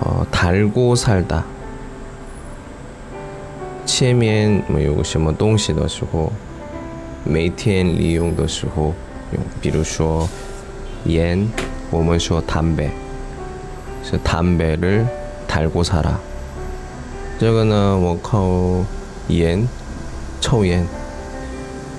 어, 달고 살다. 前面没有什么东西的时候，每天利用的时候用，比如说烟，我们说담배，是담배를 달고 살아。这个呢，我靠烟，抽烟。